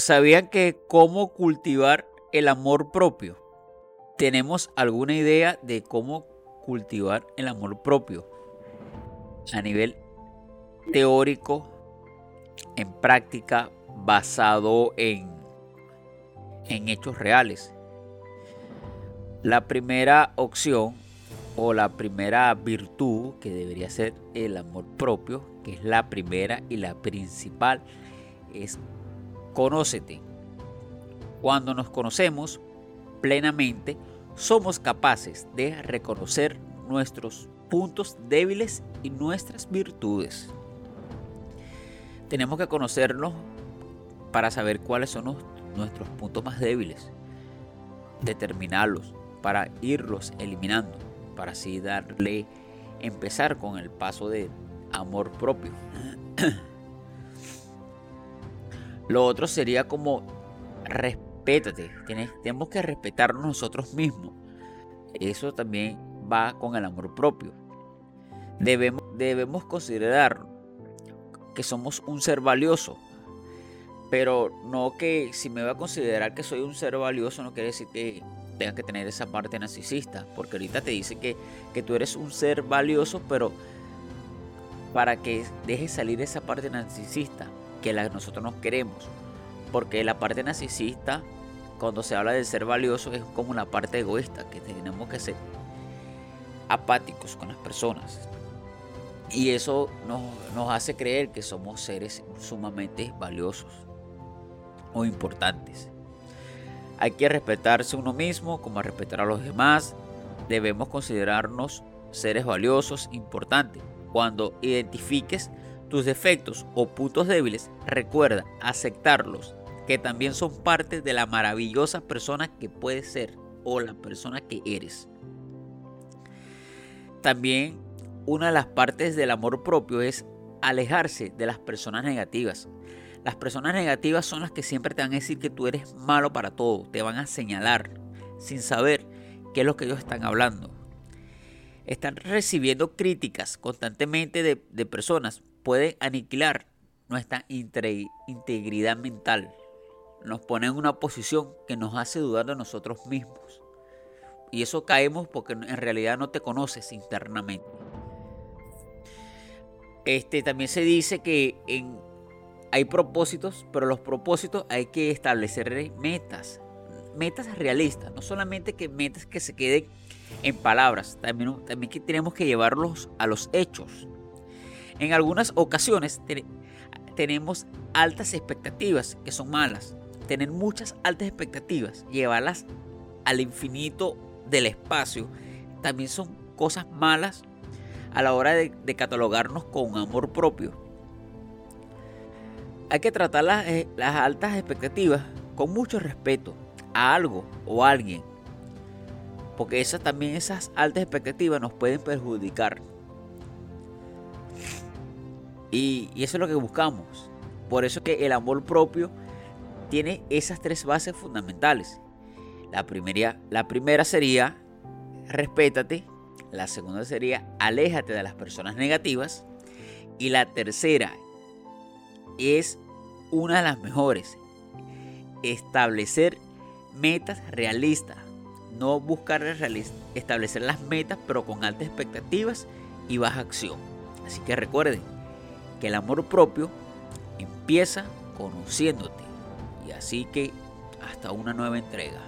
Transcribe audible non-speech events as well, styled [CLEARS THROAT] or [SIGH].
¿Sabían que cómo cultivar el amor propio? ¿Tenemos alguna idea de cómo cultivar el amor propio? A nivel teórico, en práctica, basado en, en hechos reales. La primera opción o la primera virtud que debería ser el amor propio, que es la primera y la principal, es conócete. Cuando nos conocemos plenamente, somos capaces de reconocer nuestros puntos débiles y nuestras virtudes. Tenemos que conocernos para saber cuáles son nuestros puntos más débiles, determinarlos para irlos eliminando, para así darle, empezar con el paso de amor propio. [CLEARS THROAT] Lo otro sería como respétate. tenemos que respetarnos nosotros mismos. Eso también va con el amor propio. Debemos, debemos considerar que somos un ser valioso. Pero no que si me voy a considerar que soy un ser valioso no quiere decir que tenga que tener esa parte narcisista. Porque ahorita te dice que, que tú eres un ser valioso, pero para que dejes salir esa parte narcisista que la, nosotros no queremos. Porque la parte narcisista, cuando se habla de ser valioso, es como una parte egoísta, que tenemos que ser apáticos con las personas. Y eso nos, nos hace creer que somos seres sumamente valiosos o importantes. Hay que respetarse uno mismo como respetar a los demás. Debemos considerarnos seres valiosos, importantes. Cuando identifiques tus defectos o puntos débiles, recuerda aceptarlos, que también son parte de la maravillosa persona que puedes ser o la persona que eres. También una de las partes del amor propio es alejarse de las personas negativas. Las personas negativas son las que siempre te van a decir que tú eres malo para todo, te van a señalar sin saber qué es lo que ellos están hablando. Están recibiendo críticas constantemente de, de personas puede aniquilar nuestra integridad mental. Nos pone en una posición que nos hace dudar de nosotros mismos. Y eso caemos porque en realidad no te conoces internamente. Este, también se dice que hay propósitos, pero los propósitos hay que establecer metas. Metas realistas, no solamente que metas que se queden en palabras, también, también que tenemos que llevarlos a los hechos. En algunas ocasiones tenemos altas expectativas que son malas. Tener muchas altas expectativas, llevarlas al infinito del espacio, también son cosas malas a la hora de, catalogarnos con amor propio. Hay que tratar las, eh, las altas expectativas con mucho respeto a algo o a alguien. Porque esas también esas altas expectativas nos pueden perjudicar. Y, eso es lo que buscamos. Por eso que el amor propio tiene esas tres bases fundamentales. La primera, la primera sería respétate. La segunda sería aléjate de las personas negativas. Y la tercera es una de las mejores. Establecer metas realistas. No buscar establecer las metas pero con altas expectativas y baja acción. Así que recuerden, que el amor propio empieza conociéndote. Y así que hasta una nueva entrega.